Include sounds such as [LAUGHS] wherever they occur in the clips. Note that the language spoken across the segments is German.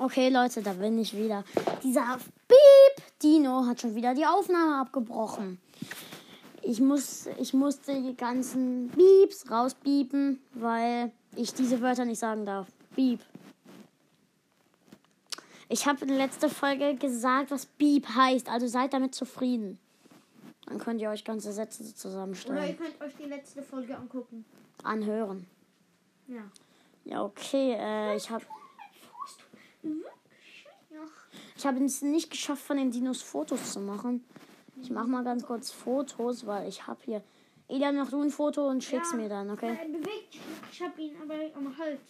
Okay, Leute, da bin ich wieder. Dieser Beep Dino hat schon wieder die Aufnahme abgebrochen. Ich muss, ich musste die ganzen Beeps rausbiepen, weil ich diese Wörter nicht sagen darf. Beep. Ich habe in der letzten Folge gesagt, was Beep heißt, also seid damit zufrieden. Dann könnt ihr euch ganze Sätze Oder ihr zusammenstellen. könnt euch die letzte Folge angucken. Anhören. Ja. Ja, okay, äh, ich habe Ja. Ich habe es nicht geschafft, von den Dinos Fotos zu machen. Ich mache mal ganz kurz Fotos, weil ich habe hier. Elian, mach du ein Foto und schick's Ja. mir dann, okay? Er bewegt sich. Ich hab ihn aber am Hals.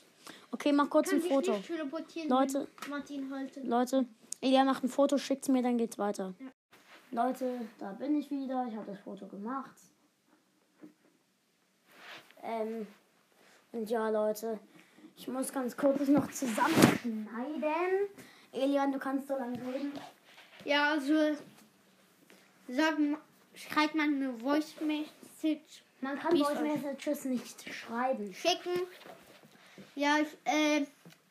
Okay, mach kurz ein Foto. Leute. Martin haltet. Leute, Elian macht ein Foto, schickt's mir, dann geht's weiter. Ja. Leute, da bin ich wieder. Ich habe das Foto gemacht. Ähm, und ja, Leute, ich muss ganz kurz noch zusammenschneiden. Elian, du kannst so lange reden. Ja, also sagen, schreibt man eine Voice Message Man kann Voice Messages nicht schreiben. schicken. Ja, ich, äh,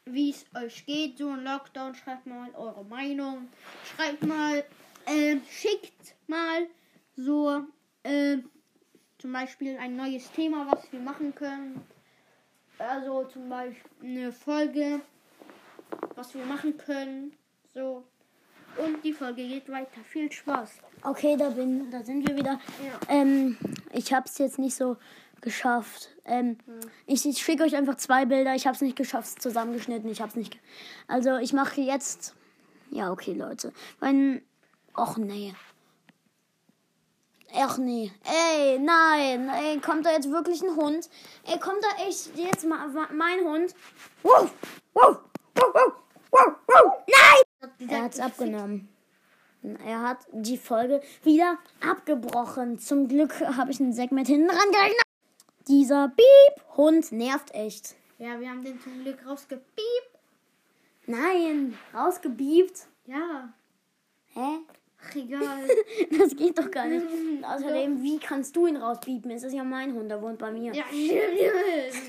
wie es euch geht, so ein Lockdown, schreibt mal eure Meinung. Schreibt mal, äh, schickt mal so, äh, zum Beispiel ein neues Thema, was wir machen können. Also zum Beispiel eine Folge, was wir machen können. So. Und die Folge geht weiter. Viel Spaß. Okay, da, bin, da sind wir wieder. Ja. Ähm, ich habe es jetzt nicht so geschafft. Ähm, Ich, ich schicke euch einfach zwei Bilder. Ich habe es nicht geschafft, es zusammengeschnitten. Ich habe es nicht. Also ich mache jetzt. Ja, okay, Leute. Wenn. Och nee. Ach nee. Ey, nein. Ey, kommt da jetzt wirklich ein Hund? Ey, kommt da echt jetzt mal ma- mein Hund? Wuff, wuff, Nein! Er hat's abgenommen. Er hat die Folge wieder abgebrochen. Zum Glück habe ich ein Segment hinten dran gerechnet. Dieser Beep-Hund nervt echt. Ja, wir haben den zum Glück rausgepiept. Nein, rausgebiebt. Ja, Hä? Ach, egal. [LAUGHS] Das geht doch gar nicht. [LAUGHS] Außerdem, wie kannst du ihn rausbiepen? Es ist ja mein Hund, der wohnt bei mir. ja,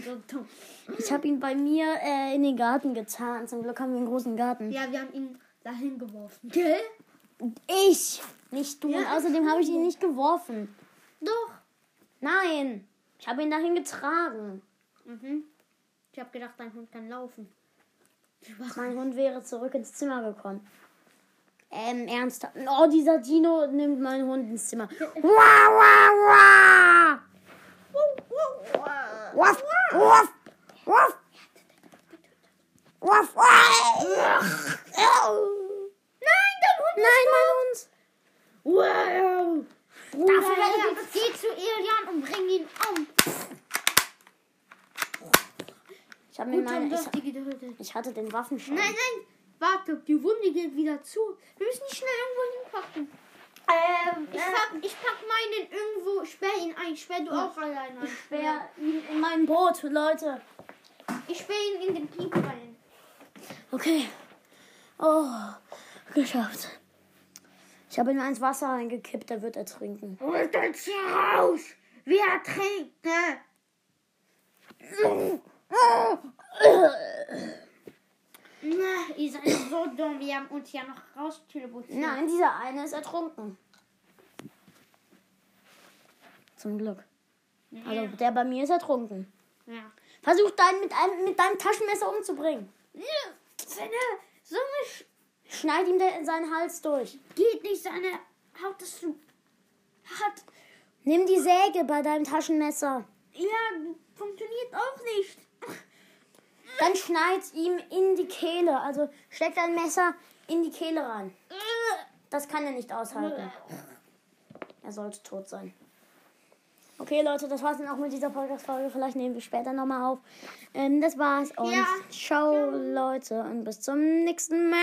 so [LAUGHS] dumm. Ich habe ihn bei mir äh, in den Garten getan. Zum Glück haben wir einen großen Garten. Ja, wir haben ihn dahin geworfen. Gell? Ich, nicht du. Ja, Und außerdem habe ich ihn nicht geworfen. Doch. Nein, ich habe ihn dahin getragen. Mhm. Ich habe gedacht, dein Hund kann laufen. Mein Hund wäre zurück ins Zimmer gekommen. Ähm, ernsthaft. Oh, dieser Dino nimmt meinen Hund ins Zimmer. Wah, wah, wah. Waff, waff, waff. Waff, waff. Nein, dein Hund Nein, mein Hund. Wow. Dafür ich geh zu Ilian und bring ihn um. Ich habe mir meine. Ich, ich hatte den Waffenschein. Nein, nein. Warte, die Wunde geht wieder zu. Wir müssen ihn schnell irgendwo hinpacken. Ähm, Ich pack, ich pack meinen irgendwo, sperr ihn ein. Sperr du auch allein ein. ich sperr ihn in mein Boot, Leute. Ich sperr ihn in den Piep rein. Okay. Oh, geschafft. Ich habe ihn ins Wasser reingekippt, der wird ertrinken. Holt uns hier raus! Wir trinken! Na, ihr seid wir haben uns ja noch raus teleportiert. Nein, dieser eine ist ertrunken. Zum Glück. Also der bei mir ist ertrunken. Ja. Versuch deinen mit, einem, mit deinem Taschenmesser umzubringen. Ja, Seine, so eine Sch Schneid ihm de- seinen Hals durch. geht nicht, seine Haut ist zu hart. Nimm die Säge bei deinem Taschenmesser. Ja, funktioniert auch nicht. Dann schneid ihm in die Kehle. Also steck dein Messer in die Kehle rein. Das kann er nicht aushalten. Er sollte tot sein. Okay, Leute, das war's dann auch mit dieser Podcast-Folge. Vielleicht nehmen wir später nochmal auf. Ähm, das war's. Und Ja. ciao, Leute. Und bis zum nächsten Mal.